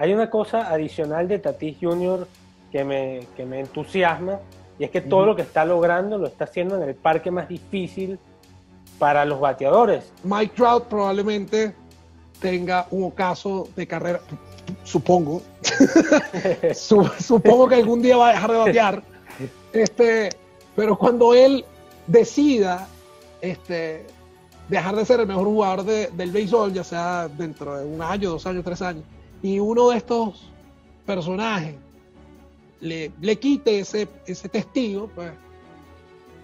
Hay una cosa adicional de Tatis Jr. que me, que me entusiasma y es que todo lo que está logrando lo está haciendo en el parque más difícil para los bateadores. Mike Trout probablemente tenga un ocaso de carrera, supongo. supongo que algún día va a dejar de batear. Este, pero cuando él decida este, dejar de ser el mejor jugador del béisbol, ya sea dentro de un año, dos años, tres años, y uno de estos personajes le, le quite ese, ese testigo, pues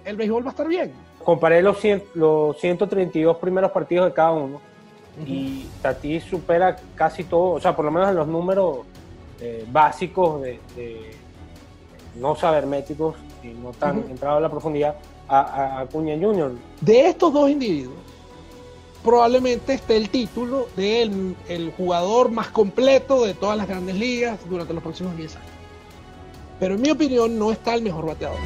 el béisbol va a estar bien. Comparé los, los 132 primeros partidos de cada uno y Tatis supera casi todo, o sea, por lo menos en los números eh, básicos de, no saberméticos y no tan entrado a la profundidad a, Acuña Junior. De estos dos individuos, probablemente esté el título de el, jugador más completo de todas las grandes ligas durante los próximos 10 años. Pero en mi opinión no está el mejor bateador.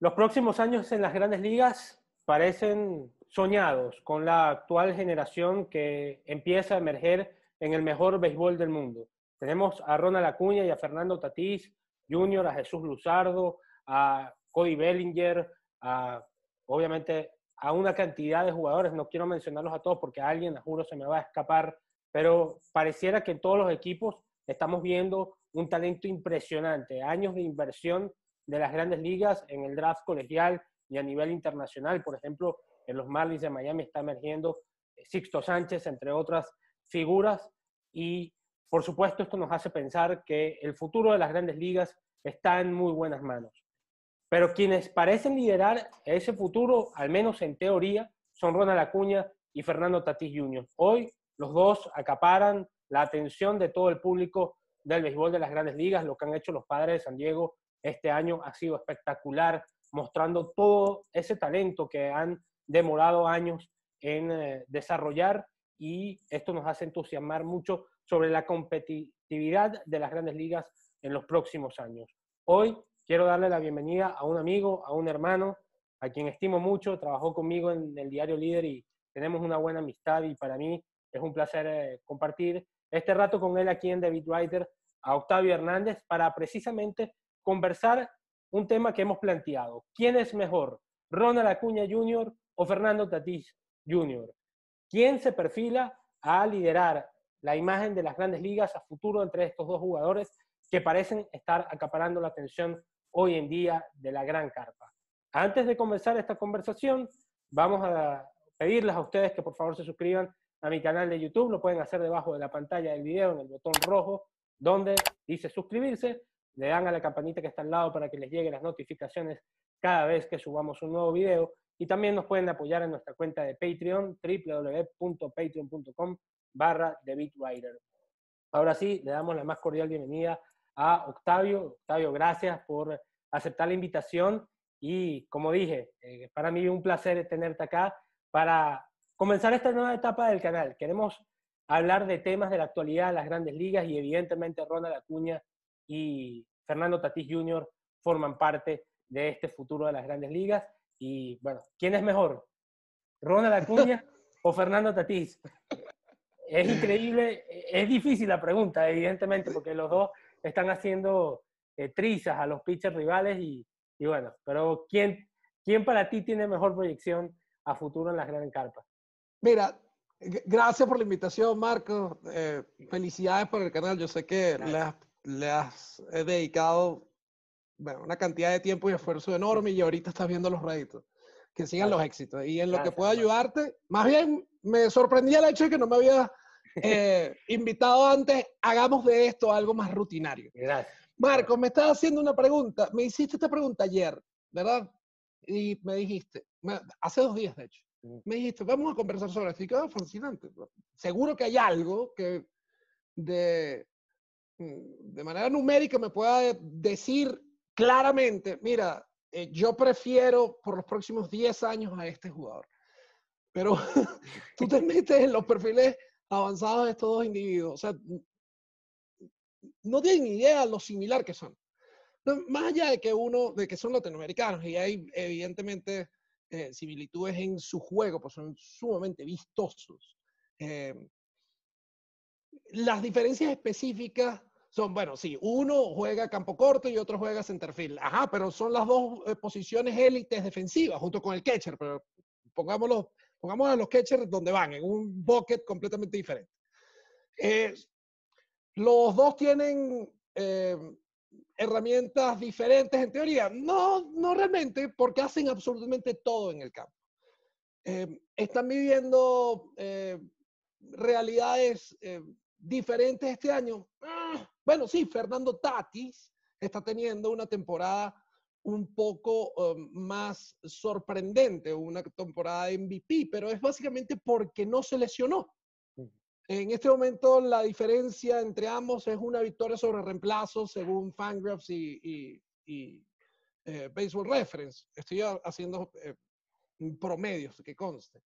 Los próximos años en las grandes ligas parecen soñados con la actual generación que empieza a emerger en el mejor béisbol del mundo. Tenemos a Ronald Acuña y a Fernando Tatís Jr., a Jesús Luzardo, a Cody Bellinger, a, obviamente a una cantidad de jugadores, no quiero mencionarlos a todos porque a alguien, juro, se me va a escapar, pero pareciera que en todos los equipos estamos viendo un talento impresionante, años de inversión de las grandes ligas en el draft colegial y a nivel internacional. Por ejemplo, en los Marlins de Miami está emergiendo eh, Sixto Sánchez, entre otras figuras. Y por supuesto esto nos hace pensar que el futuro de las grandes ligas está en muy buenas manos. Pero quienes parecen liderar ese futuro, al menos en teoría, son Ronald Acuña y Fernando Tatís Jr. Hoy los dos acaparan la atención de todo el público del béisbol de las grandes ligas, lo que han hecho los padres de San Diego este año ha sido espectacular, mostrando todo ese talento que han demorado años en eh, desarrollar y esto nos hace entusiasmar mucho sobre la competitividad de las grandes ligas en los próximos años. Hoy quiero darle la bienvenida a un amigo, a un hermano, a quien estimo mucho, trabajó conmigo en el diario Líder y tenemos una buena amistad y para mí es un placer eh, compartir este rato con él aquí en David Writer, a Octavio Hernández, para precisamente conversar un tema que hemos planteado. ¿Quién es mejor, Ronald Acuña Jr. o Fernando Tatís Jr.? ¿Quién se perfila a liderar la imagen de las grandes ligas a futuro entre estos dos jugadores que parecen estar acaparando la atención hoy en día de la gran carpa? Antes de comenzar esta conversación, vamos a pedirles a ustedes que por favor se suscriban a mi canal de YouTube. Lo pueden hacer debajo de la pantalla del video en el botón rojo donde dice suscribirse le dan a la campanita que está al lado para que les lleguen las notificaciones cada vez que subamos un nuevo video. Y también nos pueden apoyar en nuestra cuenta de Patreon, www.patreon.com barra Ahora sí, le damos la más cordial bienvenida a Octavio. Octavio, gracias por aceptar la invitación y como dije, eh, para mí un placer tenerte acá para comenzar esta nueva etapa del canal. Queremos hablar de temas de la actualidad las grandes ligas y evidentemente Ronald Acuña y Fernando Tatís Jr. forman parte de este futuro de las grandes ligas. Y bueno, ¿quién es mejor? ¿Ronald Acuña o Fernando Tatís? Es increíble, es difícil la pregunta, evidentemente, porque los dos están haciendo eh, trizas a los pitchers rivales y, bueno, pero ¿quién, ¿quién para ti tiene mejor proyección a futuro en las grandes carpas? Mira, gracias por la invitación, Marco. Eh, felicidades por el canal. Yo sé que las le has dedicado bueno, una cantidad de tiempo y esfuerzo enorme y ahorita estás viendo los réditos. Que sigan los éxitos. Y en lo que pueda ayudarte, más bien me sorprendía el hecho de que no me había eh, invitado antes, hagamos de esto algo más rutinario. Gracias. Marco, me estás haciendo una pregunta. Me hiciste esta pregunta ayer, ¿verdad? Y me dijiste, hace dos días de hecho, mm. me dijiste, vamos a conversar sobre esto. Y quedó fascinante. Seguro que hay algo que de, Mm, de manera numérica me pueda decir claramente, mira, eh, yo prefiero por los próximos 10 años a este jugador. Pero tú te metes en los perfiles avanzados estos dos individuos. O sea, no tienen idea lo similar que son. más allá de que uno, de que son latinoamericanos y hay evidentemente eh, similitudes en su juego, pues son sumamente vistosos. Eh, las diferencias específicas son, bueno, sí, uno juega campo corto y otro juega centerfield. Ajá, pero son las dos eh, posiciones élites defensivas junto con el catcher, pero pongámoslo, pongamos a los catchers donde van, en un bucket completamente diferente. los dos tienen herramientas diferentes en teoría. No, no realmente, porque hacen absolutamente todo en el campo. están viviendo realidades diferentes este año. Ah, bueno, sí, Fernando Tatis está teniendo una temporada un poco um, más sorprendente, una temporada de MVP, pero es básicamente porque no se lesionó. En este momento la diferencia entre ambos es una victoria sobre reemplazo según Fangraphs y, eh, Baseball Reference. Estoy haciendo eh, promedios que conste.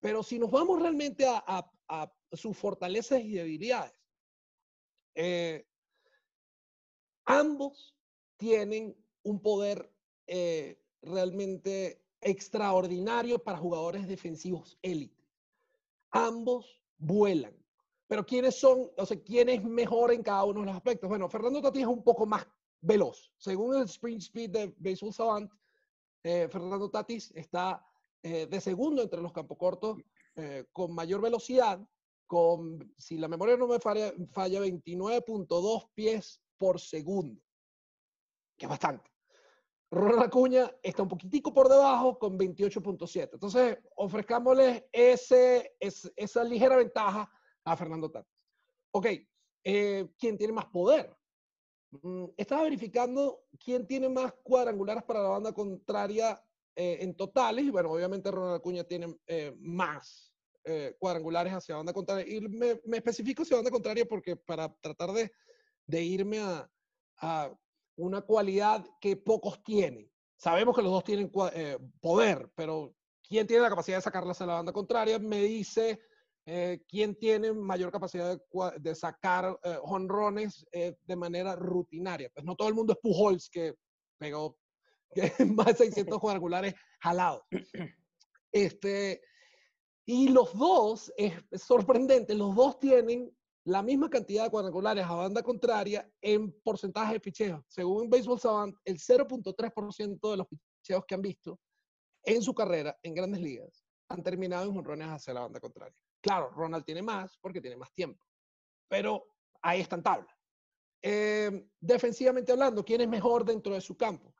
Pero si nos vamos realmente a, sus fortalezas y debilidades, eh, ambos tienen un poder eh, realmente extraordinario para jugadores defensivos élite. Ambos vuelan. Pero ¿quiénes son, o sea, quién es mejor en cada uno de los aspectos? Bueno, Fernando Tatis es un poco más veloz. Según el Sprint Speed de Baseball Savant, eh, Fernando Tatis está eh, de segundo entre los campos cortos, eh, con mayor velocidad, con, si la memoria no me falla, falla 29.2 pies por segundo, que es bastante. Ronald Acuña está un poquitico por debajo con 28.7. Entonces, ofrezcámosle ese, esa ligera ventaja a Fernando Tatis. Ok, eh, ¿quién tiene más poder? Mm, estaba verificando quién tiene más cuadrangulares para la banda contraria eh, en totales, y bueno, obviamente Ronald Acuña tiene eh, más eh, cuadrangulares hacia banda contraria. Y me, me, especifico hacia banda contraria porque para tratar de, de irme a, a, una cualidad que pocos tienen. Sabemos que los dos tienen poder, pero ¿quién tiene la capacidad de sacarlas a la banda contraria? Me dice quién tiene mayor capacidad de, de sacar honrones de manera rutinaria. Pues no todo el mundo es Pujols, que pegó más de 600 cuadrangulares jalados. Este, y los dos, es sorprendente, los dos tienen la misma cantidad de cuadrangulares a banda contraria en porcentaje de picheos. Según Baseball Savant, el 0.3% de los picheos que han visto en su carrera en grandes ligas han terminado en jonrones hacia la banda contraria. Claro, Ronald tiene más porque tiene más tiempo, pero ahí está en tabla. Eh, defensivamente hablando, ¿quién es mejor dentro de su campo?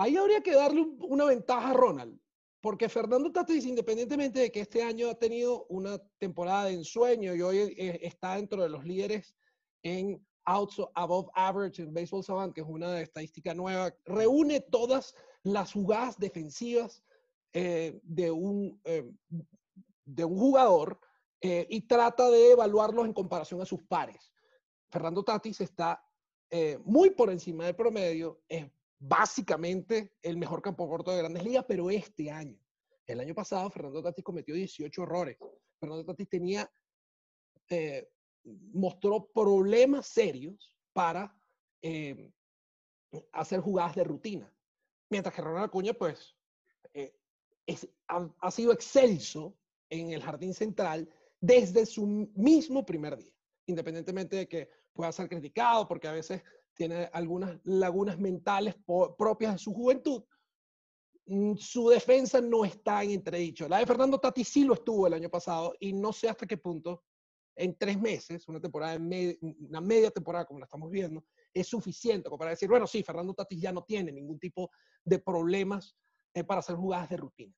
Ahí habría que darle una ventaja a Ronald, porque Fernando Tatis, independientemente de que este año ha tenido una temporada de ensueño y hoy eh, está dentro de los líderes en outs above average en Baseball Savant, que es una estadística nueva, reúne todas las jugadas defensivas eh, de, un, eh, de un jugador y trata de evaluarlos en comparación a sus pares. Fernando Tatis está muy por encima del promedio, es básicamente el mejor campo corto de grandes ligas, pero este año. El año pasado Fernando Tatis cometió 18 errores. Fernando Tatis tenía, eh, mostró problemas serios para eh, hacer jugadas de rutina. Mientras que Ronald Acuña, pues, eh, ha, ha sido excelso en el jardín central desde su mismo primer día, independientemente de que pueda ser criticado, porque a veces tiene algunas lagunas mentales propias de su juventud. Mm, su defensa no está en entredicho. La de Fernando Tati sí lo estuvo el año pasado y no sé hasta qué punto en tres meses, una temporada, una media temporada como la estamos viendo, es suficiente como para decir, bueno, sí, Fernando Tatis ya no tiene ningún tipo de problemas eh, para hacer jugadas de rutina.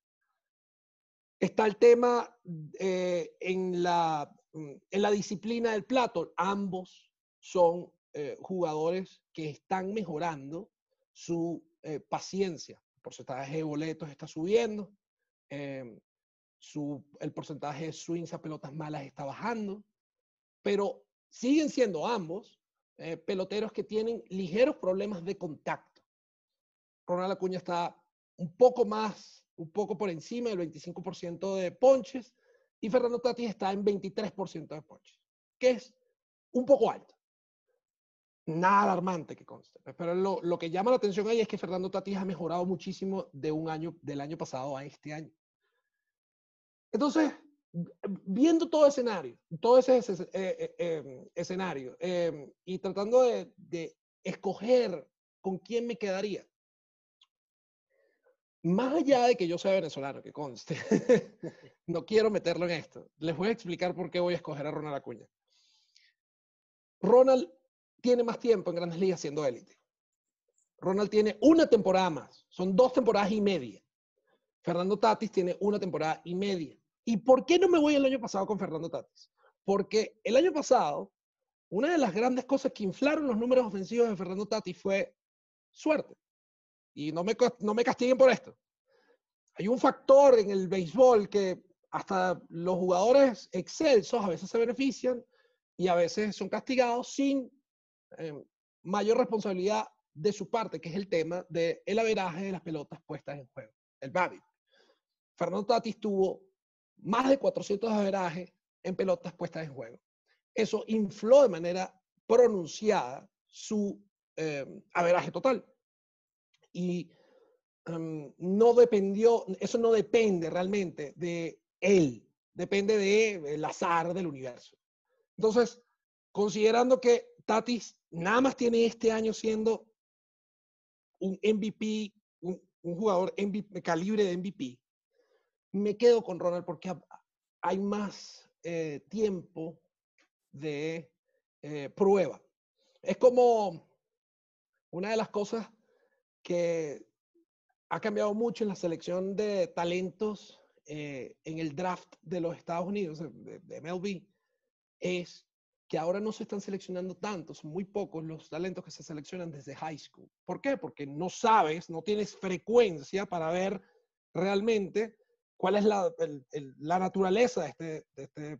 Está el tema eh, en, la, mm, en la disciplina del plato. Ambos son eh, jugadores que están mejorando su eh, paciencia. El porcentaje de boletos está subiendo, em, su, el porcentaje de swings a pelotas malas está bajando, pero siguen siendo ambos eh, peloteros que tienen ligeros problemas de contacto. Ronald Acuña está un poco más, un poco por encima del 25% de ponches y Fernando Tatis está en 23% de ponches, que es un poco alto. Nada alarmante que conste. pues, Pero lo, lo que llama la atención ahí es que Fernando Tatis ha mejorado muchísimo de un año, del año pasado a este año. Entonces, viendo todo escenario, todo ese, ese- eh, eh, eh, escenario eh, y tratando de, de escoger con quién me quedaría, más allá de que yo sea venezolano, que conste, no quiero meterlo en esto. Les voy a explicar por qué voy a escoger a Ronald Acuña. Ronald tiene más tiempo en Grandes Ligas siendo élite. Ronald tiene una temporada más, son dos temporadas y media. Fernando Tatis tiene una temporada y media. ¿Y por qué no me voy el año pasado con Fernando Tatis? Porque el año pasado, una de las grandes cosas que inflaron los números ofensivos de Fernando Tatis fue suerte. Y no me, no me castiguen por esto. Hay un factor en el béisbol que hasta los jugadores excelsos a veces se benefician y a veces son castigados sin eh, mayor responsabilidad de su parte, que es el tema del el averaje de las pelotas puestas en juego, el BABIP. Fernando Tatis tuvo más de 400 de averaje en pelotas puestas en juego. Eso infló de manera pronunciada su eh, averaje total. Y em, no dependió, eso no depende realmente de él, depende del azar del universo. Entonces, considerando que Tatis nada más tiene este año siendo un MVP, un, jugador MVP, calibre de MVP, me quedo con Ronald porque ha- hay más eh, tiempo de eh, prueba. Es como una de las cosas que ha cambiado mucho en la selección de talentos eh, en el draft de los Estados Unidos, de, de MLB, es que ahora no se están seleccionando tantos, son muy pocos los talentos que se seleccionan desde high school. ¿Por qué? Porque no sabes, no tienes frecuencia para ver realmente cuál es la, el- el- la naturaleza de este, de este eh,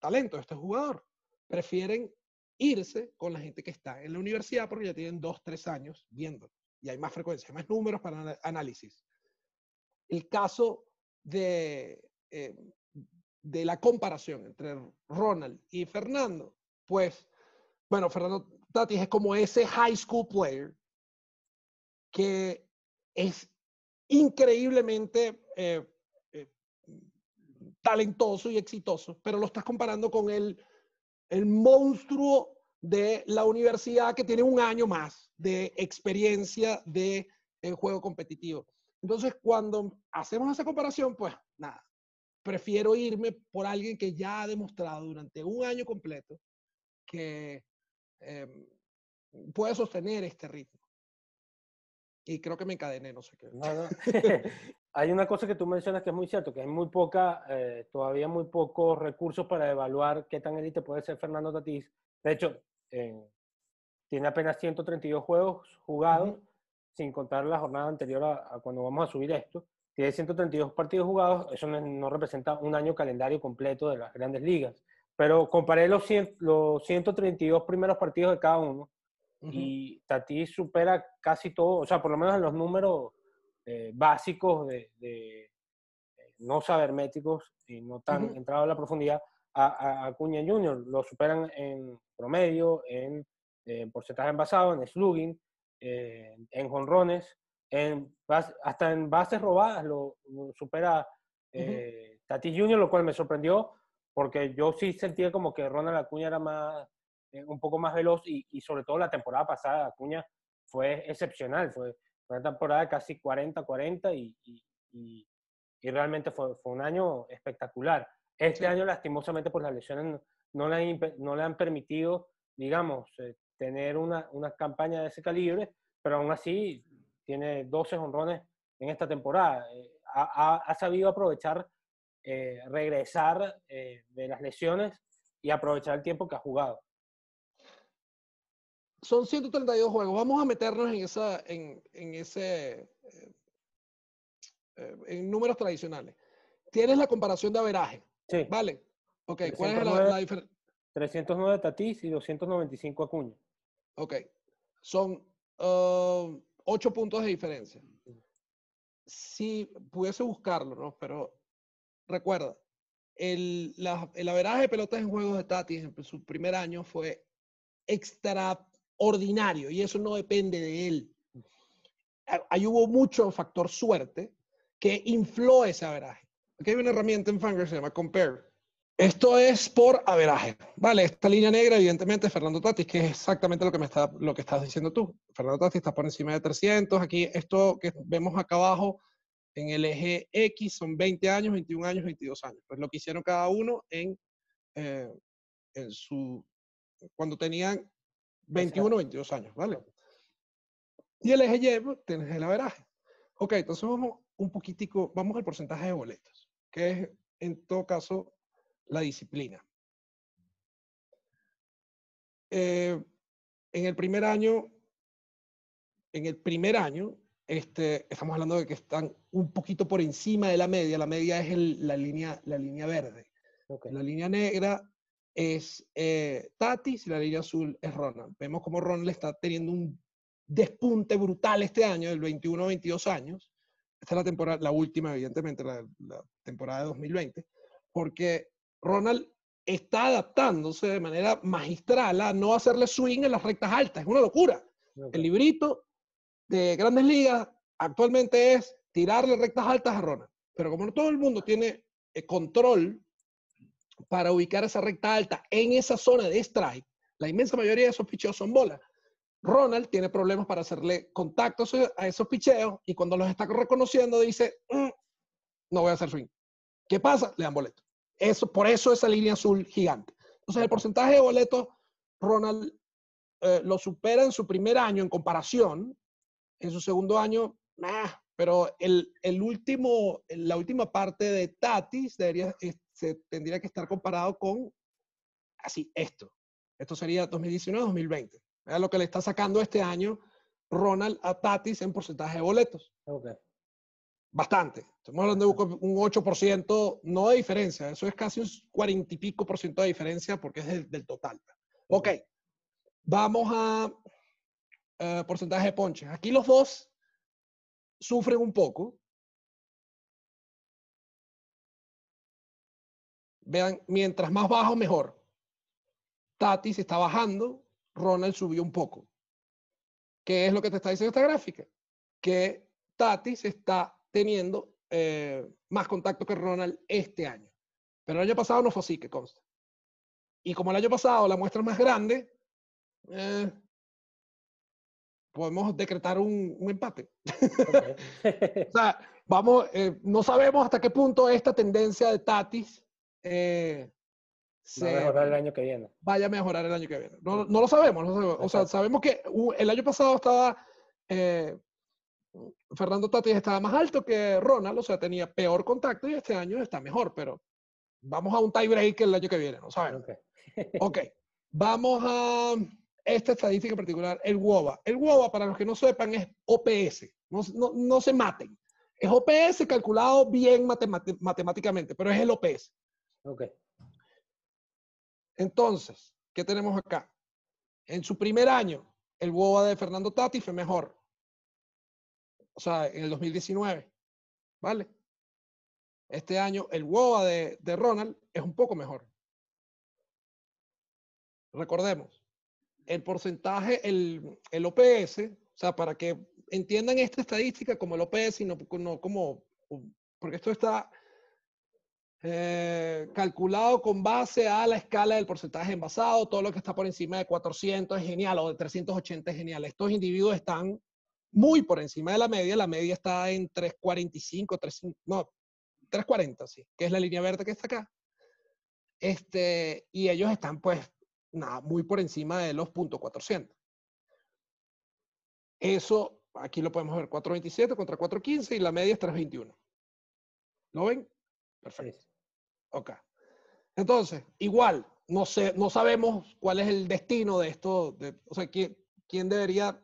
talento, de este jugador. Prefieren irse con la gente que está en la universidad porque ya tienen dos, tres años viendo y hay más frecuencia, hay más números para análisis. El caso de, eh, de la comparación entre Ronald y Fernando, pues, bueno, Fernando Tatis es como ese high school player que es increíblemente eh, eh, talentoso y exitoso, pero lo estás comparando con el, el monstruo de la universidad que tiene un año más de experiencia de eh, juego competitivo. Entonces, cuando hacemos esa comparación, pues nada, prefiero irme por alguien que ya ha demostrado durante un año completo que eh, puede sostener este ritmo. Y creo que me encadené, no sé qué. No, no. hay una cosa que tú mencionas que es muy cierto, que hay muy poca, eh, todavía muy pocos recursos para evaluar qué tan élite puede ser Fernando Tatís. De hecho, eh, tiene apenas 132 juegos jugados, sin contar la jornada anterior a, a cuando vamos a subir esto. Tiene 132 partidos jugados, eso no, no representa un año calendario completo de las grandes ligas. Pero comparé los, 100 los 132 primeros partidos de cada uno y Tatis supera casi todo, o sea, por lo menos en los números eh, básicos de, de, eh, no sabermétricos y no tan entrado a la profundidad, a, a Acuña Jr. lo superan en promedio, en, eh, porcentaje envasado, en slugging, eh, en jonrones, en hasta en bases robadas lo, lo supera eh, Tatis Jr., lo cual me sorprendió porque yo sí sentía como que Ronald Acuña era más, eh, un poco más veloz y, y sobre todo la temporada pasada Acuña fue excepcional, fue una temporada de casi 40-40 y, y, y- realmente fue, fue un año espectacular. Este Sí. año lastimosamente por las lesiones no, le, han, no le han permitido, digamos, eh, tener una, una campaña de ese calibre, pero aún así tiene 12 honrones en esta temporada. Eh, ha, ha- ha sabido aprovechar, eh, regresar eh, de las lesiones y aprovechar el tiempo que ha jugado. Son 132 juegos. Vamos a meternos en, esa, en, en ese, eh, eh, en números tradicionales. Tienes la comparación de averaje, Sí, ¿vale? Ok, ¿cuál es la, 309. la diferencia? 309 Tatís y 295 Acuña. Ok, son uh, ocho puntos de diferencia. Si pudiese buscarlo, ¿no? Pero recuerda, el, la, el averaje de pelotas en juegos de Tatis en su primer año fue extraordinario y eso no depende de él. Ahí hubo mucho factor suerte que infló ese averaje. Aquí hay una herramienta en que se llama Compare. Esto es por averaje. Vale, esta línea negra, evidentemente, Fernando Tatis, que es exactamente lo que, me está, lo que estás diciendo tú. Fernando Tatis está por encima de 300. Aquí, esto que vemos acá abajo en el eje X son 20 años, 21 años, 22 años. Pues lo que hicieron cada uno en, eh, en su, cuando tenían 21 o 22 años, ¿vale? Y el eje Y, pues, tienes el averaje. Ok, entonces vamos un poquitico, vamos al porcentaje de boletos, que es en todo caso la disciplina. Eh, en el primer año, en el primer año, este, estamos hablando de que están un poquito por encima de la media. La media es la, línea, la línea verde. La línea negra es eh, Tatis y la línea azul es Ronald. Vemos como Ronald está teniendo un despunte brutal este año, del 21-22 años. Esta es la temporada, la última, evidentemente, la, la temporada de 2020, porque Ronald está adaptándose de manera magistral a no hacerle swing en las rectas altas. Es una locura. El librito de grandes ligas actualmente es tirarle rectas altas a Ronald. Pero como no todo el mundo tiene eh, control para ubicar esa recta alta en esa zona de strike, la inmensa mayoría de esos picheos son bolas. Ronald tiene problemas para hacerle contactos a esos picheos y cuando los está reconociendo dice, mm, no voy a hacer swing. ¿Qué pasa? Le dan boleto. Eso, por eso esa línea azul gigante. Entonces, el porcentaje de boletos, Ronald eh, lo supera en su primer año en comparación. En su segundo año, pero el, el, último, la última parte de Tatis debería, se tendría que estar comparado con así, esto. Esto sería 2019-2020. Es lo que le está sacando este año Ronald a Tatis en porcentaje de boletos. Okay bastante. Estamos hablando de un 8%, no de diferencia, eso es casi un 40 y pico por ciento de diferencia porque es del, total. Ok, vamos a eh, porcentaje de ponches. Aquí los dos sufren un poco. Vean, mientras más bajo, mejor. Tati se está bajando, Ronald subió un poco. ¿Qué es lo que te está diciendo esta gráfica? Que Tati se está teniendo eh, más contacto que Ronald este año. Pero el año pasado no fue así, que consta. Y como el año pasado la muestra es más grande, eh, podemos decretar un, empate. o sea, vamos, eh, no sabemos hasta qué punto esta tendencia de Tatis se, va a mejorar el año que viene. Vaya a mejorar el año que viene. No, no lo sabemos, no lo sabemos. O sea, sabemos que el año pasado estaba Fernando Tatis estaba más alto que Ronald, o sea, tenía peor contacto y este año está mejor, pero vamos a un tiebreak el año que viene, ¿no saben? ok, vamos a esta estadística en particular, el WOBA. El WOBA, para los que no sepan, es OPS, no, no, se maten. Es OPS calculado bien matemáticamente, pero es el OPS. Ok. Entonces, ¿qué tenemos acá? En su primer año, el WOBA de Fernando Tatis fue mejor o sea, en el 2019, ¿vale? Este año el de, de Ronald es un poco mejor. Recordemos, el porcentaje, el, el OPS, o sea, para que entiendan esta estadística como el OPS y no, como, porque esto está eh, calculado con base a la escala del porcentaje envasado, todo lo que está por encima de 400 es genial o de 380 es genial. Estos individuos están muy por encima de la media. La media está en 345, 3, no, 340, sí, que es la línea verde que está acá. Este, y ellos están, pues, nada, muy por encima de los puntos 400. Eso, aquí lo podemos ver, 427 contra 415 y la media es 321. ¿Lo ven? Perfecto. Ok. Entonces, igual, no, sé, no sabemos cuál es el destino de esto, de, o sea, quién, quién debería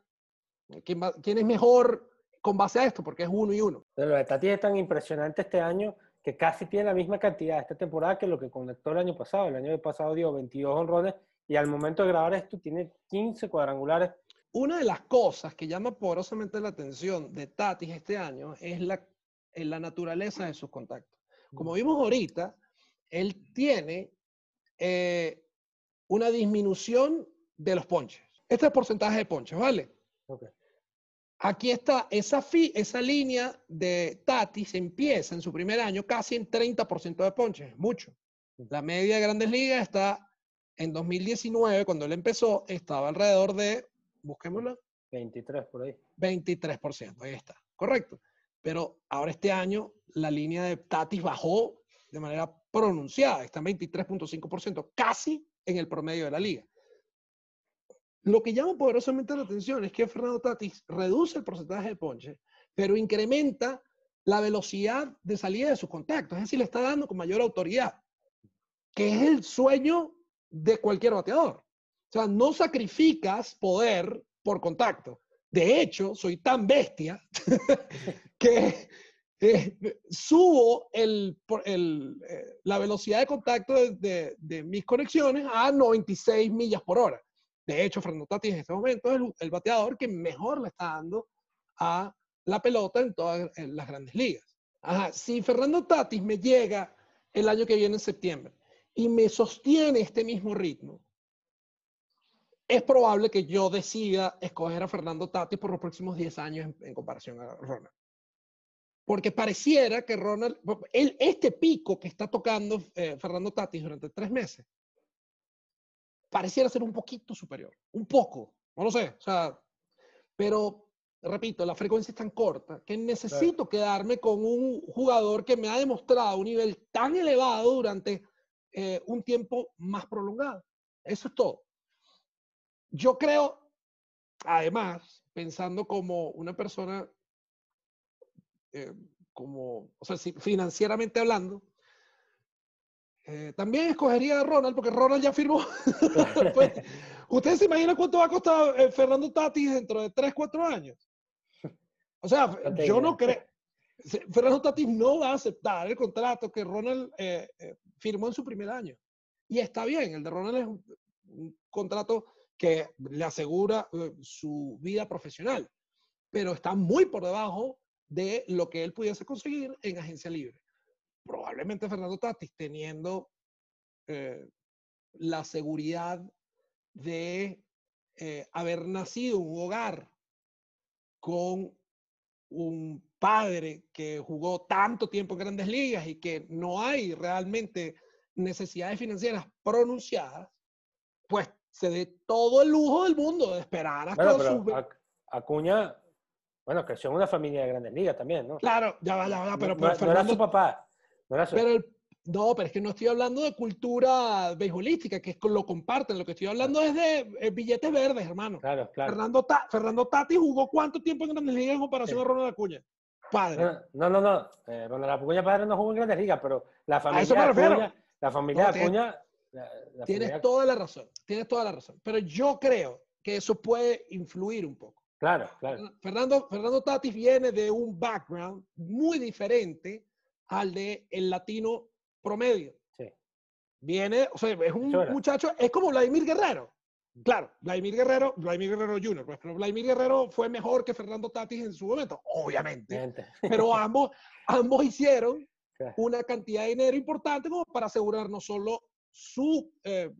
¿Quién, es mejor con base a esto? Porque es uno y uno. Pero de Tati es tan impresionante este año que casi tiene la misma cantidad esta temporada que lo que conectó el año pasado. El año pasado dio 22 honrones y al momento de grabar esto tiene 15 cuadrangulares. Una de las cosas que llama poderosamente la atención de Tatis este año es la, la naturaleza de sus contactos. Como vimos ahorita, él tiene eh, una disminución de los ponches. Este es el porcentaje de ponches, ¿vale? Aquí está, esa, fi, esa línea de Tatis empieza en su primer año casi en 30% de ponches, mucho. La media de grandes ligas está en 2019, cuando él empezó, estaba alrededor de, busquémoslo. 23 por ahí. 23%, ahí está, correcto. Pero ahora este año la línea de Tatis bajó de manera pronunciada, está en 23.5%, casi en el promedio de la liga. Lo que llama poderosamente la atención es que Fernando Tatis reduce el porcentaje de ponche, pero incrementa la velocidad de salida de sus contactos, es decir, le está dando con mayor autoridad, que es el sueño de cualquier bateador. O sea, no sacrificas poder por contacto. De hecho, soy tan bestia que eh, subo el, eh, la velocidad de contacto de, mis conexiones a 96 millas por hora. De hecho, Fernando Tatis en este momento es el, bateador que mejor le está dando a la pelota en todas las grandes ligas. si Fernando Tatis me llega el año que viene en septiembre y me sostiene este mismo ritmo, es probable que yo decida escoger a Fernando Tatis por los próximos 10 años en, comparación a Ronald. Porque pareciera que Ronald, este pico que está tocando eh, Fernando Tatis durante tres meses, pareciera ser un poquito superior. Un poco, no lo sé. O sea, pero repito, la frecuencia es tan corta que necesito quedarme con un jugador que me ha demostrado un nivel tan elevado durante eh, un tiempo más prolongado. Eso es todo. Yo creo, además, pensando como una persona, eh, como, o sea, financieramente hablando, eh, también escogería a Ronald, porque Ronald ya firmó. Pues, ¿Ustedes se imaginan cuánto va a costar Fernando Tatis dentro de 3, 4 años? O sea, yo no creo. Fernando Tatis no va a aceptar el contrato que Ronald firmó en su primer año. Y está bien, el de Ronald es un, contrato que le asegura eh, su vida profesional, pero está muy por debajo de lo que él pudiese conseguir en agencia libre. Probablemente Fernando Tatis, teniendo eh, la seguridad de eh, haber nacido en un hogar con un padre que jugó tanto tiempo en grandes ligas y que no hay realmente necesidades financieras pronunciadas, pues se dé todo el lujo del mundo de esperar hasta bueno, pero Acuña, bueno, creció en una familia de grandes ligas también, ¿no? Claro, ya va, ya va, pero, no, era su papá. No, era Pero no, pero es que no estoy hablando de cultura beisbolística, que es lo comparten. Lo que estoy hablando es de eh, billetes verdes, hermano. Claro, claro. Fernando, Fernando Tati jugó cuánto tiempo en Grandes Ligas en comparación a Ronald Acuña padre. No, no, no. Eh, Ronald Acuña padre no jugó en Grandes Ligas, pero la familia Acuña, la familia Acuña. tienes toda la razón, tienes toda la razón. Pero yo creo que eso puede influir un poco. Claro, claro. Fernando, Fernando Tatis viene de un background muy diferente al de el latino promedio. Sí. Viene, o sea, es un muchacho, es como Vladimir Guerrero. Claro, Vladimir Guerrero, Vladimir Guerrero Jr., pues, pero Vladimir Guerrero fue mejor que Fernando Tatis en su momento, obviamente. Pero ambos, ambos hicieron una cantidad de dinero importante como para asegurar no solo su eh,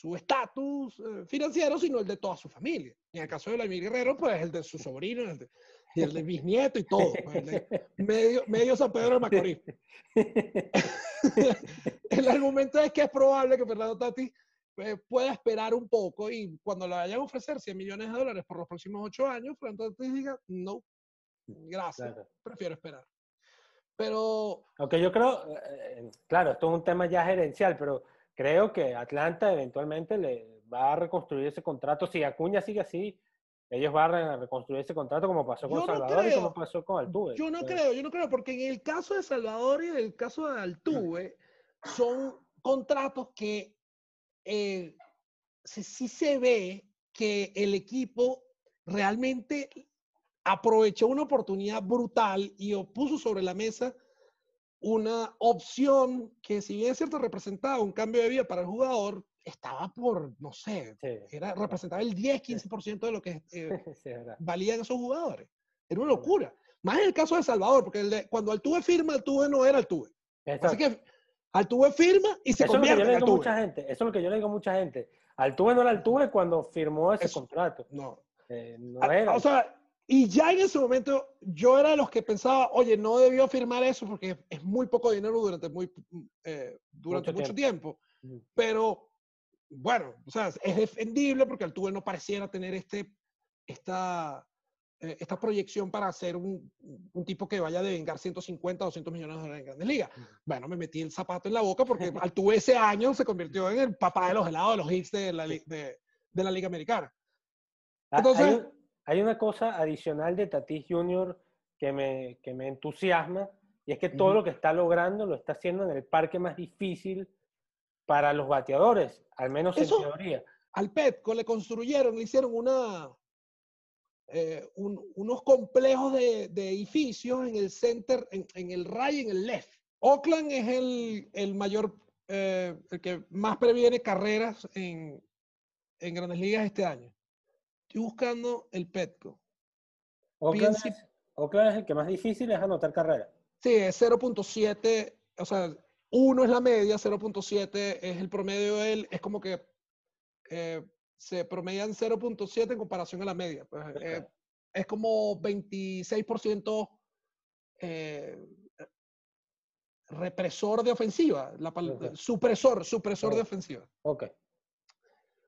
su estatus eh, financiero, sino el de toda su familia. En el caso de Vladimir Guerrero, pues el de su sobrino, el de, y el de bisnieto y todo. Pues, medio, medio San Pedro de Macorís. el argumento es que es probable que Fernando Tatis eh, pueda esperar un poco y cuando le vayan a ofrecer 100 millones de dólares por los próximos 8 años, Fernando Tatis diga, no, gracias, prefiero esperar. Pero... Aunque yo creo, eh, claro, esto es un tema ya gerencial, pero creo que Atlanta eventualmente le va a reconstruir ese contrato. Si Acuña sigue así, ellos van a reconstruir ese contrato como pasó con Salvador y como pasó con Altuve. Yo no creo, yo no creo, porque en el caso de Salvador y en el caso de Altuve, son contratos que eh, sí se ve que el equipo realmente aprovechó una oportunidad brutal y puso sobre la mesa una opción que si bien es cierto representaba un cambio de vida para el jugador, estaba por, no sé, era, representaba el 10, 15% de lo que eh, valían esos jugadores. Era una locura. Más en el caso de Salvador, porque el de, cuando Altuve firma, Altuve no era Altuve. Así que Altuve firma y se eso es lo que convierte yo le digo a mucha gente. Eso es lo que yo le digo a mucha gente. Altuve no era Altuve cuando firmó ese Eso. contrato. No. Eh, no Ah, era. O sea, y ya en ese momento yo era de los que pensaba, oye, no debió firmar eso porque es muy poco dinero durante, muy, eh, durante Mucho mucho tiempo. Pero, bueno, o sea, es defendible porque Altuve no pareciera tener este, esta, eh, esta proyección para ser un, un tipo que vaya a devengar 150 o 200 millones de dólares en Grandes Ligas. Bueno, me metí el zapato en la boca porque Altuve ese año se convirtió en el papá de los helados de los hits de la, de, de la Liga Americana. Ah, entonces- hay, un- hay una cosa adicional de Tatis Jr. que me, que me entusiasma y es que todo lo que está logrando lo está haciendo en el parque más difícil para los bateadores, al menos Eso- en teoría. al Petco le construyeron, le hicieron una, eh, un- unos complejos de, de edificios en el center, en, en el right en el left. Oakland es el, el mayor, eh, el que más previene carreras en, en grandes ligas este año. Estoy buscando el Petco. Oakland Piense- es, Oakland es el que más difícil es anotar carrera. Sí, es 0.7, o sea, 1 es la media, 0.7 es el promedio de él, es como que eh, se promedian 0.7 en comparación a la media. pues, eh, es como 26% eh, represor de ofensiva, la supresor, supresor de ofensiva. Ok,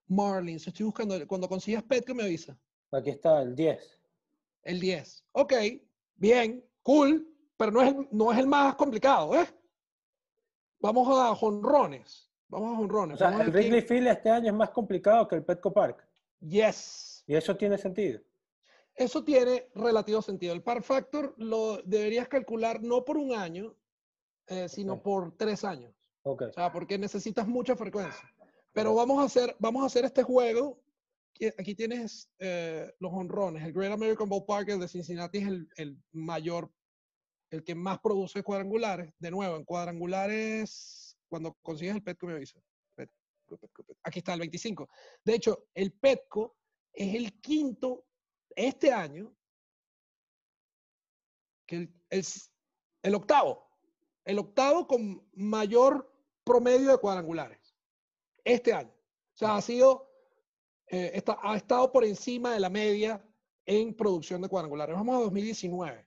Marlins, estoy buscando, cuando consigas Petco me avisa. aquí está el 10. El 10. Ok, bien, cool, pero no es el, no es el más complicado, ¿eh? Vamos a jonrones. Vamos a jonrones. O sea, el Wrigley Field este año es más complicado que el Petco Park. Yes. Y eso tiene sentido. Eso tiene relativo sentido. El par factor lo deberías calcular no por un año, eh, sino Ok. por tres años. Ok. O sea, porque necesitas mucha frecuencia. Pero vamos a hacer, vamos a hacer este juego. Aquí tienes eh, los honrones. El Great American Ballpark, el de Cincinnati, es el, el mayor, el que más produce cuadrangulares. De nuevo, en cuadrangulares, cuando consigues el Petco, me avisa. Petco, Petco, Petco. Aquí está el 25. De hecho, el Petco es el quinto este año, que el, el octavo, el octavo con mayor promedio de cuadrangulares este año. O sea, ha sido, eh, está- ha estado por encima de la media en producción de cuadrangulares. Vamos a 2019.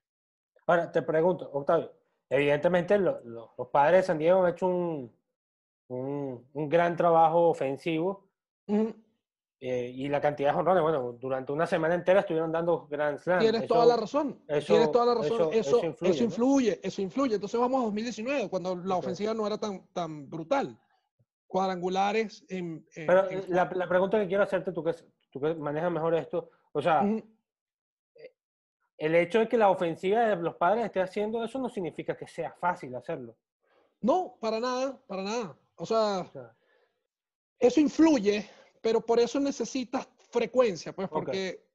Ahora, te pregunto, Octavio, evidentemente lo- lo- los padres de San Diego han hecho un, un, un gran trabajo ofensivo eh, y la cantidad de jonrones, bueno, durante una semana entera estuvieron dando Grand Slam. Tienes Eso- toda la razón. eso- Tienes toda la razón. eso- Eso, influye, influye, eso influye. Entonces vamos a 2019, cuando la ofensiva no era tan, tan brutal. Cuadrangulares en... en- Pero en- la, la pregunta que quiero hacerte, tú que, tú que manejas mejor esto, o sea. El hecho de que la ofensiva de los padres esté haciendo eso no significa que sea fácil hacerlo. No, para nada, para nada. O sea, O sea, eso influye, pero por eso necesitas frecuencia, pues, porque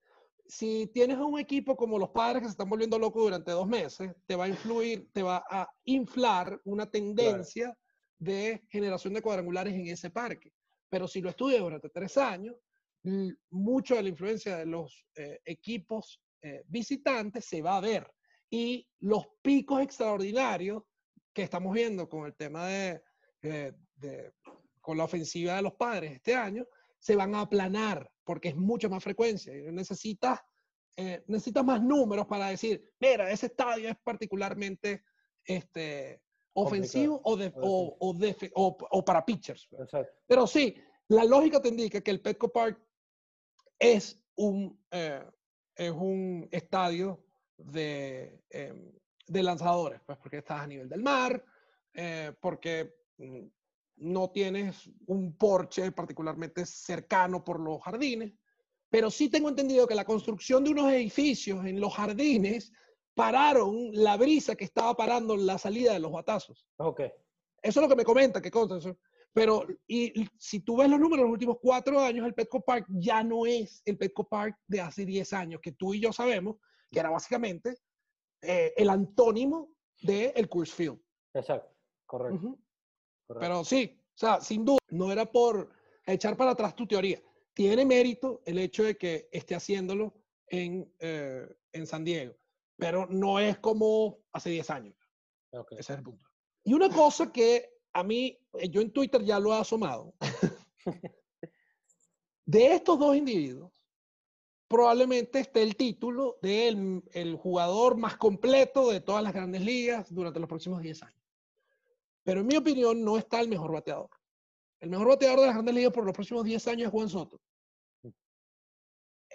si tienes a un equipo como los padres que se están volviendo locos durante dos meses, te va a influir, te va a inflar una tendencia de generación de cuadrangulares en ese parque. Pero si lo estudias durante tres años, mucho de la influencia de los eh, equipos eh, visitantes se va a ver. Y los picos extraordinarios que estamos viendo con el tema de, eh, de- con la ofensiva de los padres este año, se van a aplanar porque es mucha más frecuencia. Y Necesitas, eh, necesitas más números para decir, mira, ese estadio es particularmente este, ofensivo o, de- o, o o- para pitchers. exacto. Pero sí, la lógica te indica que el Petco Park es un, eh, es un estadio de, em, de lanzadores, pues porque estás a nivel del mar, eh, porque mm, no tienes un porche particularmente cercano por los jardines, pero sí tengo entendido que la construcción de unos edificios en los jardines pararon la brisa que estaba parando la salida de los batazos. Ok. Eso es lo que me comenta, que consta eso. Pero y, si tú ves los números, los últimos cuatro años, el Petco Park ya no es el Petco Park de hace 10 años, que tú y yo sabemos que era básicamente eh, el antónimo del el Coors Field. Exacto. Correcto. Ujú. correcto. Pero sí, o sea, sin duda, no era por echar para atrás tu teoría. Tiene mérito el hecho de que esté haciéndolo en, eh, en San Diego, pero no es como hace 10 años. Ok. Ese es el punto. Y una cosa que a mí, eh, yo en Twitter ya lo he asomado. de estos dos individuos, probablemente esté el título del el jugador más completo de todas las grandes ligas durante los próximos 10 años. Pero en mi opinión no está el mejor bateador. El mejor bateador de las grandes ligas por los próximos 10 años es Juan Soto.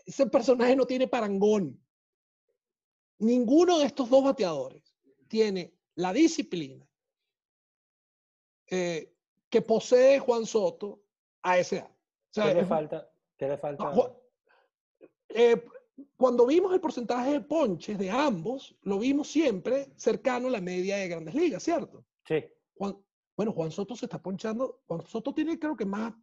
Ese personaje no tiene parangón. Ninguno de estos dos bateadores tiene la disciplina eh, que posee Juan Soto a esa edad. ¿Qué le falta? ¿Qué le falta? Eh, cuando vimos el porcentaje de ponches de ambos, lo vimos siempre cercano a la media de grandes ligas, ¿cierto? Sí. bueno, Juan Soto se está ponchando. Juan Soto tiene, creo que más.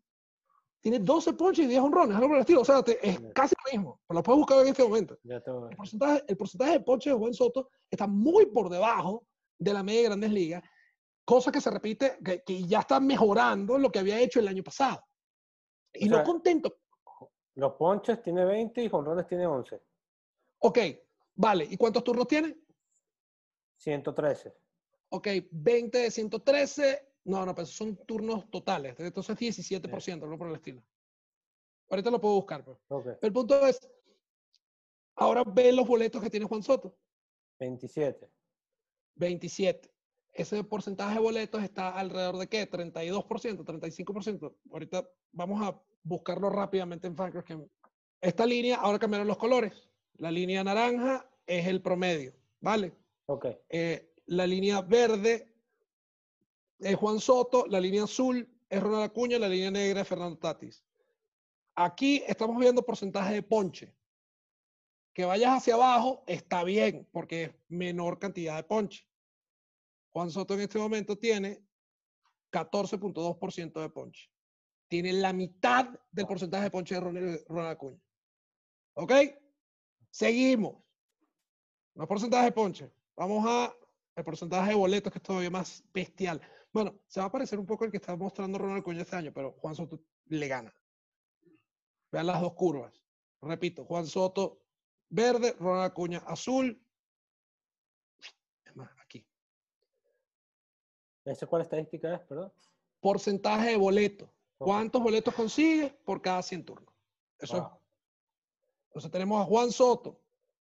Tiene 12 ponches y 10 honrones, algo por el estilo. O sea, es casi lo mismo. Lo puedes buscar en este momento. el, porcentaje, el porcentaje de ponches de Juan Soto está muy por debajo de la media de grandes ligas, cosa que se repite, que, ya está mejorando lo que había hecho el año pasado. Y no contento. Los ponches tiene 20 y jonrones tiene 11. Ok, vale. ¿Y cuántos turnos tiene? 113. Ok, 20 de 113. No, no, pero son turnos totales. Entonces 17%, no por el estilo. Ahorita lo puedo buscar. Pues. El punto es, ahora ve los boletos que tiene Juan Soto. 27. 27. Ese porcentaje de boletos está alrededor de qué? 32%, 35%. Ahorita vamos a buscarlo rápidamente en Fangraphs. Esta línea, ahora cambiaron los colores. La línea naranja es el promedio, ¿vale? Ok. Eh, la línea verde es Juan Soto, la línea azul es Ronald Acuña, la línea negra es Fernando Tatis. Aquí estamos viendo porcentaje de ponche. Que vayas hacia abajo está bien, porque es menor cantidad de ponche. Juan Soto en este momento tiene 14.2% de ponche. Tiene la mitad del porcentaje de ponche de Ronald, Acuña. ¿Ok? Seguimos. No porcentaje de ponche. Vamos a el porcentaje de boletos, que es todavía más bestial. Bueno, se va a parecer un poco el que está mostrando Ronald Acuña este año, pero Juan Soto le gana. Vean las dos curvas. Repito, Juan Soto verde, Ronald Acuña azul. Es más, aquí. ¿Esa cuál estadística es, perdón? Porcentaje de boletos. ¿Cuántos boletos consigues por cada 100 turnos? Eso es. Entonces tenemos a Juan Soto,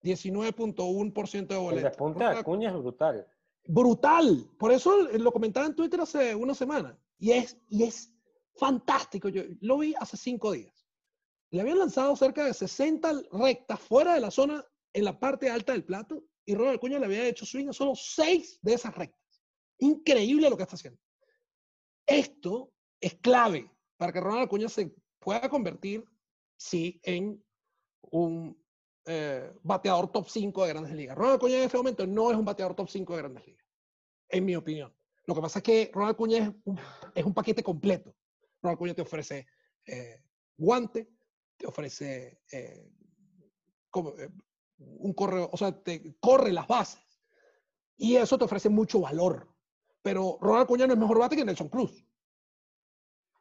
19.1% de boletos. El despunte de Acuña es brutal. Brutal. Por eso lo comentaba en Twitter hace una semana. Y es, y es fantástico. Yo lo vi hace cinco días. Le habían lanzado cerca de 60 rectas fuera de la zona en la parte alta del plato y Ronald Acuña le había hecho swing a solo seis de esas rectas. Increíble lo que está haciendo. Esto es clave para que Ronald Acuña se pueda convertir, sí, en un eh, bateador top 5 de grandes ligas. Ronald Acuña en este momento no es un bateador top 5 de grandes ligas, en mi opinión. Lo que pasa es que Ronald Acuña es un, paquete completo. Ronald Acuña te ofrece eh, guante, te ofrece eh, un correo, o sea, te corre las bases. Y eso te ofrece mucho valor pero Ronald Acuña no es mejor bate que Nelson Cruz.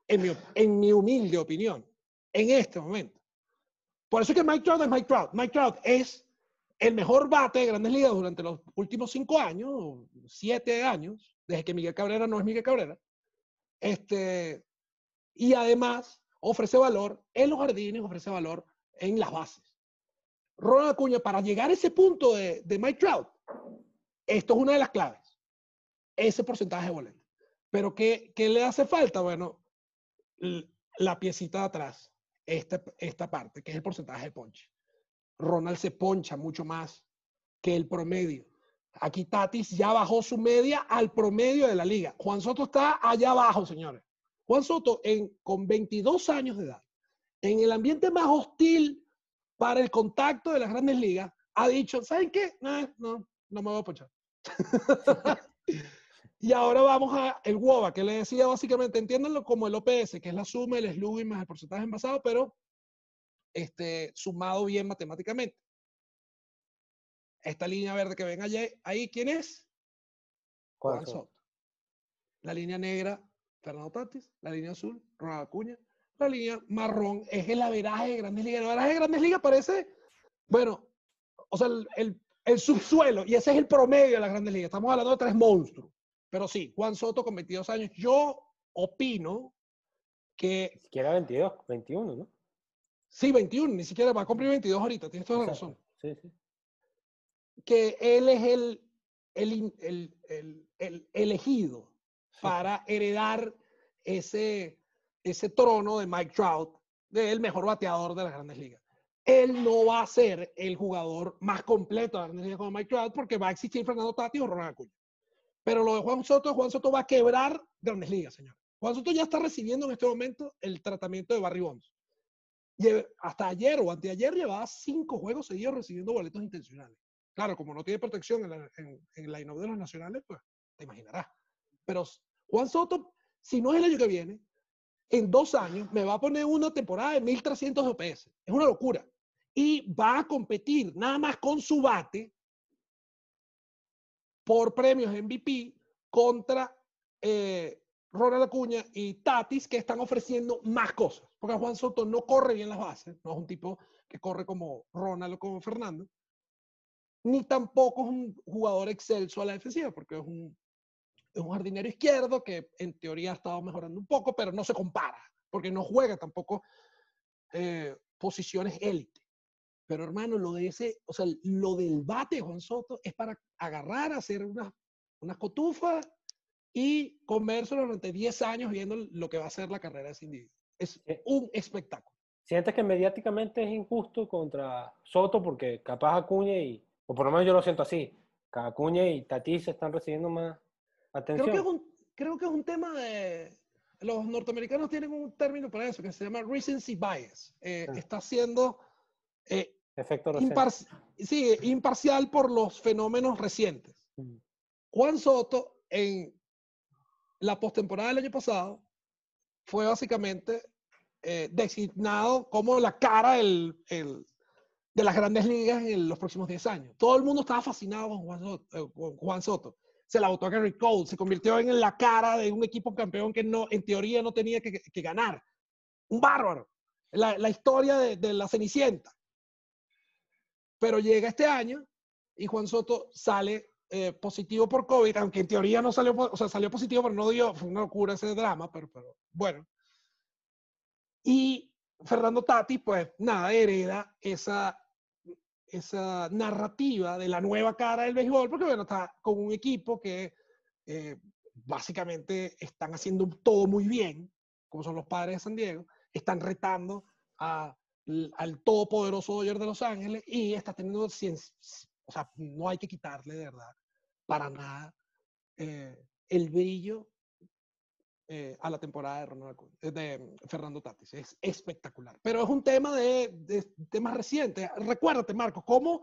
En mi, humilde opinión, en este momento. Por eso es que Mike Trout es Mike Trout. Mike Trout es el mejor bate de grandes ligas durante los últimos cinco años, siete años, desde que Miguel Cabrera no es Miguel Cabrera. Este, y además ofrece valor en los jardines, ofrece valor en las bases. Ronald Acuña, para llegar a ese punto de Mike Trout, esto es una de las claves ese porcentaje de boletos. Pero ¿qué, ¿qué, le hace falta? Bueno, la piecita de atrás, esta, esta parte, que es el porcentaje de ponche. Ronald se poncha mucho más que el promedio. Aquí Tatis ya bajó su media al promedio de la liga. Juan Soto está allá abajo, señores. Juan Soto, en, con 22 años de edad, en el ambiente más hostil para el contacto de las grandes ligas, ha dicho, ¿saben qué? No, no, no me voy a ponchar. Y ahora vamos a el WOBA, que le decía básicamente, entiéndanlo como el OPS, que es la suma, el slugging más el porcentaje envasado, pero este, sumado bien matemáticamente. Esta línea verde que ven allí, ahí, ¿quién es? Juan Soto. La línea negra, Fernando Tatis. La línea azul, Ronald Acuña. La línea marrón es el averaje de Grandes Ligas. El averaje de Grandes Ligas parece, bueno, o sea, el, el, el subsuelo, y ese es el promedio de las Grandes Ligas. Estamos hablando de tres monstruos. Pero sí, Juan Soto con 22 años. Yo opino que... Ni siquiera 22, 21, ¿no? Sí, 21, ni siquiera va a cumplir 22 ahorita, tienes toda la razón. Sí, sí. Que él es el, el, el, el, el elegido para heredar ese, ese trono de Mike Trout, del mejor bateador de las grandes ligas. Él no va a ser el jugador más completo de las grandes ligas como Mike Trout porque va a existir Fernando Tati o Ronald Acuña. Pero lo de Juan Soto, Juan Soto va a quebrar grandes ligas, señor. Juan Soto ya está recibiendo en este momento el tratamiento de Barry Bonds. hasta ayer o anteayer llevaba cinco juegos seguidos recibiendo boletos intencionales. Claro, como no tiene protección en la, en, en la de los nacionales, pues te imaginarás. Pero Juan Soto, si no es el año que viene, en dos años me va a poner una temporada de 1300 OPS. Es una locura. Y va a competir nada más con su bate por premios MVP contra eh, Ronald Acuña y Tatis, que están ofreciendo más cosas. Porque Juan Soto no corre bien las bases, no es un tipo que corre como Ronald o como Fernando, ni tampoco es un jugador excelso a la defensiva, porque es un, es un jardinero izquierdo que en teoría ha estado mejorando un poco, pero no se compara, porque no juega tampoco eh, posiciones élite. Pero hermano, lo de ese, o sea, lo del bate Juan Soto es para agarrar, hacer unas, unas cotufas y comérselo durante 10 años viendo lo que va a ser la carrera de ese individuo. Es un espectáculo. ¿Sientes que mediáticamente es injusto contra Soto porque capaz Acuña y, o por lo menos yo lo siento así, Acuña y Tatis están recibiendo más atención? Creo que es un, creo que es un tema de... Los norteamericanos tienen un término para eso que se llama recency bias. Eh, ah. Está siendo eh, Efecto sí, imparcial por los fenómenos recientes. Mm. Juan Soto en la postemporada del año pasado fue básicamente eh, designado como la cara del, de las grandes ligas en los próximos 10 años. Todo el mundo estaba fascinado con Juan Soto. Eh, con Juan Soto. Se la votó a Gary Cole, se convirtió en la cara de un equipo campeón que no, en teoría no tenía que, ganar. Un bárbaro. La, la historia de, de la Cenicienta. Pero llega este año y Juan Soto sale eh, positivo por COVID, aunque en teoría no salió, o sea, salió positivo, pero no dio, fue una locura ese drama, pero, pero bueno. Y Fernando Tati, pues nada, hereda esa, esa narrativa de la nueva cara del béisbol, porque bueno, está con un equipo que eh, básicamente están haciendo todo muy bien, como son los padres de San Diego, están retando a, al todopoderoso Dodger de Los Ángeles y está teniendo o sea, no hay que quitarle de verdad para nada eh, el brillo eh, a la temporada de, Ronald, eh, de Fernando Tatis. Es espectacular. Pero es un tema de, de temas recientes. Recuérdate, Marco, ¿cómo,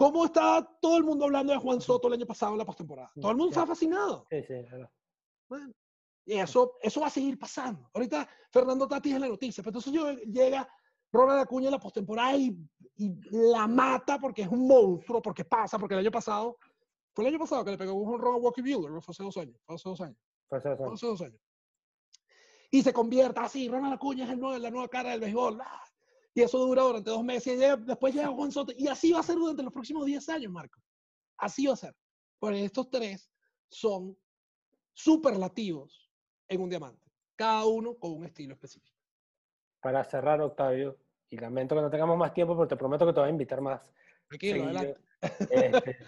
cómo estaba todo el mundo hablando de Juan Soto el año pasado en la postemporada. Todo el mundo estaba fascinado. Sí, sí, bueno, y eso, eso va a seguir pasando. Ahorita Fernando Tatis es la noticia, pero entonces yo, llega Ronald Acuña en la postemporada y, y, la mata porque es un monstruo, porque pasa, porque el año pasado, fue el año pasado que le pegó un Ronald Walker Buehler, fue hace dos años, fue hace dos años. Fue hace dos años. dos años. Y se convierta así, Ronald Acuña es el nuevo, la nueva cara del béisbol. ¡ah! Y eso dura durante dos meses. Y después llega Juan Soto. Y así va a ser durante los próximos 10 años, Marco. Así va a ser. Porque estos tres son superlativos en un diamante. Cada uno con un estilo específico para cerrar, Octavio, y lamento que no tengamos más tiempo, pero te prometo que te voy a invitar más. Este,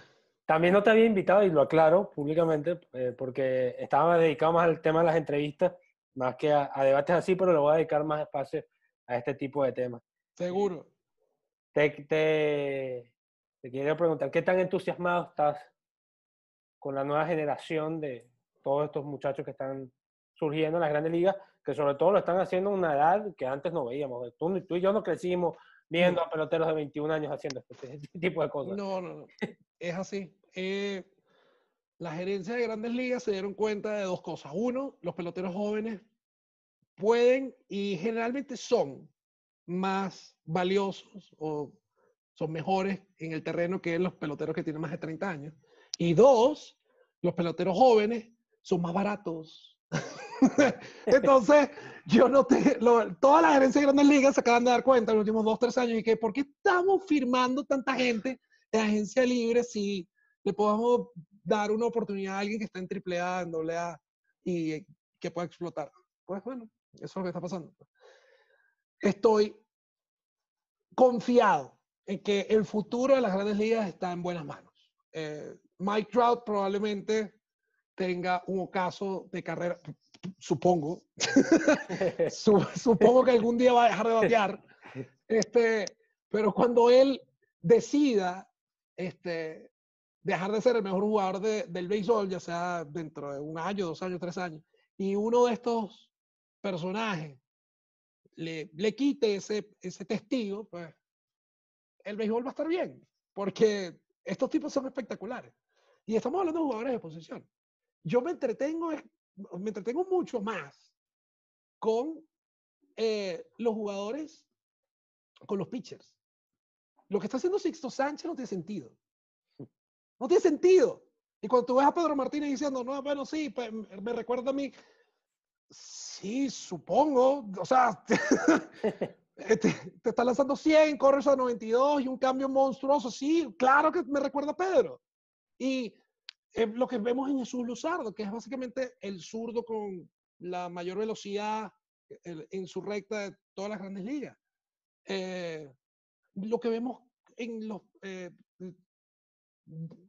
también no te había invitado, y lo aclaro públicamente, eh, porque estaba dedicado más al tema de las entrevistas, más que a, debates así, pero le voy a dedicar más espacio a este tipo de temas. Seguro. Te, te, te quería preguntar, ¿qué tan entusiasmado estás con la nueva generación de todos estos muchachos que están surgiendo en las grandes ligas? Que sobre todo lo están haciendo a una edad que antes no veíamos. Tú, tú y yo no crecimos viendo a peloteros de 21 años haciendo este, este, tipo de cosas. No, no, no. Es así. Eh, la gerencia de grandes ligas se dieron cuenta de dos cosas. Uno, los peloteros jóvenes pueden y generalmente son más valiosos o son mejores en el terreno que los peloteros que tienen más de 30 años. Y dos, los peloteros jóvenes son más baratos, Entonces, yo no te, toda la gerencia de grandes ligas se acaban de dar cuenta en los últimos dos, tres años y que, ¿por qué estamos firmando tanta gente de agencia libre si le podemos dar una oportunidad a alguien que está en AAA, en AA y que pueda explotar. Pues bueno, eso es lo que está pasando. Estoy confiado en que el futuro de las grandes ligas está en buenas manos. Eh, Mike Trout probablemente tenga un ocaso de carrera, supongo. supongo que algún día va a dejar de batear. Este, pero cuando él decida este, dejar de ser el mejor jugador del béisbol, ya sea dentro de un año, dos años, tres años, y uno de estos personajes le, le quite ese, ese testigo, pues el béisbol va a estar bien, porque estos tipos son espectaculares. Y estamos hablando de jugadores de posición. Yo me entretengo, me entretengo mucho más con eh, los jugadores, con los pitchers. Lo que está haciendo Sixto Sánchez no tiene sentido. No tiene sentido. Y cuando tú ves a Pedro Martínez diciendo, no, bueno, sí, pues, me recuerda a mí. Sí, supongo. O sea, te, te, está lanzando 100, corres a 92 y un cambio monstruoso. Sí, claro que me recuerda a Pedro. Y eh, lo que vemos en Jesús Luzardo, que es básicamente el zurdo con la mayor velocidad en su recta de todas las grandes ligas. Eh, lo que vemos en los, eh,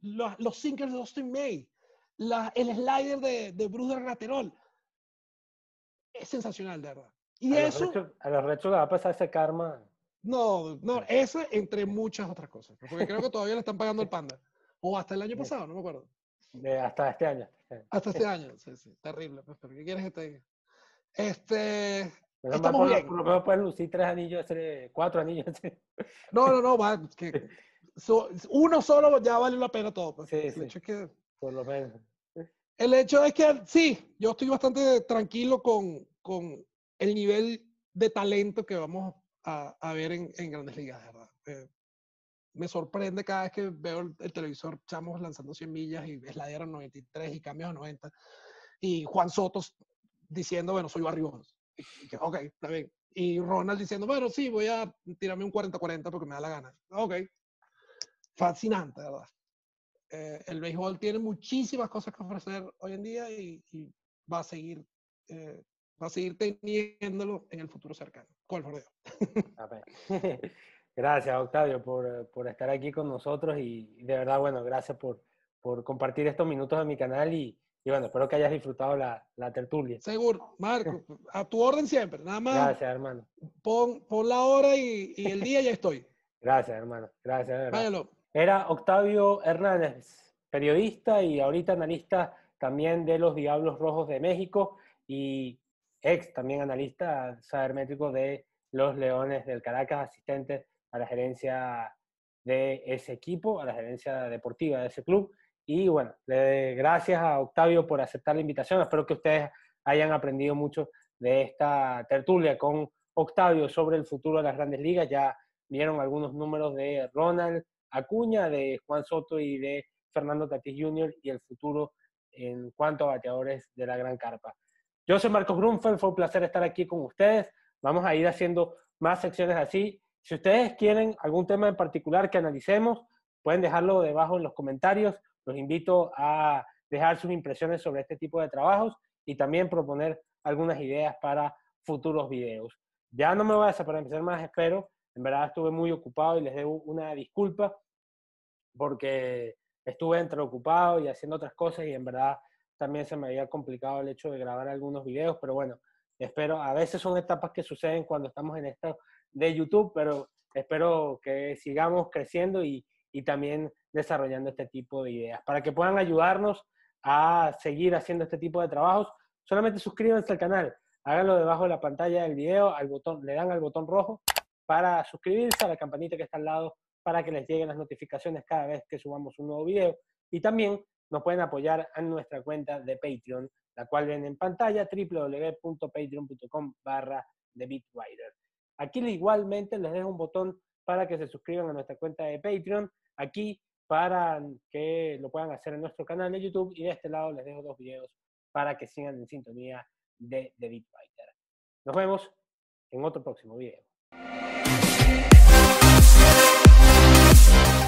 los, los, sinkers de Austin May, la, el slider de, de Bruce Raterol, es sensacional, de verdad. Y a eso... Los a los rechos le va a pasar ese karma. No, no, ese entre muchas otras cosas. Porque creo que todavía le están pagando el panda. O hasta el año pasado, no me acuerdo. De hasta este año. Hasta este año, sí, sí. Terrible. Pues, pero ¿qué quieres que te diga? Este. Pero estamos bien. Por lo menos pueden lucir tres anillos, cuatro anillos. No, no, no, va. Que, uno solo ya vale la pena todo. Pues. Sí, el Hecho es que, por lo menos. El hecho es que sí, yo estoy bastante tranquilo con, con el nivel de talento que vamos a, a ver en, en, Grandes Ligas, ¿verdad? Eh, me sorprende cada vez que veo el, televisor, chamos lanzando 100 millas y es la era 93 y cambios a 90. Y Juan Soto diciendo, bueno, soy Barry Bonds. Y, ok, está bien. Y Ronald diciendo, bueno, sí, voy a tirarme un 40-40 porque me da la gana. Ok. Fascinante, ¿verdad? Eh, el béisbol tiene muchísimas cosas que ofrecer hoy en día y, y va a seguir eh, va a seguir teniéndolo en el futuro cercano. ¿Cuál fue Gracias, Octavio, por, por, estar aquí con nosotros y de verdad, bueno, gracias por, por compartir estos minutos en mi canal y, y bueno, espero que hayas disfrutado la, la, tertulia. Seguro, Marco, a tu orden siempre, nada más. Gracias, hermano. Pon, pon la hora y, y, el día ya estoy. Gracias, hermano, gracias. Era Octavio Hernández, periodista y ahorita analista también de los Diablos Rojos de México y ex también analista sabermétrico de los Leones del Caracas, asistente a la gerencia de ese equipo, a la gerencia deportiva de ese club. Y bueno, gracias a Octavio por aceptar la invitación. Espero que ustedes hayan aprendido mucho de esta tertulia con Octavio sobre el futuro de las grandes ligas. Ya vieron algunos números de Ronald Acuña, de Juan Soto y de Fernando Tatis Jr. y el futuro en cuanto a bateadores de la Gran Carpa. Yo soy Marcos Grunfeld, fue un placer estar aquí con ustedes. Vamos a ir haciendo más secciones así si ustedes quieren algún tema en particular que analicemos, pueden dejarlo debajo en los comentarios. Los invito a dejar sus impresiones sobre este tipo de trabajos y también proponer algunas ideas para futuros videos. Ya no me voy a desaparecer más, espero. En verdad estuve muy ocupado y les debo una disculpa porque estuve entre ocupado y haciendo otras cosas y en verdad también se me había complicado el hecho de grabar algunos videos, pero bueno, espero, a veces son etapas que suceden cuando estamos en esto de YouTube, pero espero que sigamos creciendo y, y también desarrollando este tipo de ideas. Para que puedan ayudarnos a seguir haciendo este tipo de trabajos, solamente suscríbanse al canal, háganlo debajo de la pantalla del video, al botón, le dan al botón rojo para suscribirse, a la campanita que está al lado para que les lleguen las notificaciones cada vez que subamos un nuevo video. Y también nos pueden apoyar en nuestra cuenta de Patreon, la cual ven en pantalla www.patreon.com barra Aquí igualmente les dejo un botón para que se suscriban a nuestra cuenta de Patreon. Aquí para que lo puedan hacer en nuestro canal de YouTube. Y de este lado les dejo dos videos para que sigan en sintonía de The Bitfighter. Nos vemos en otro próximo video.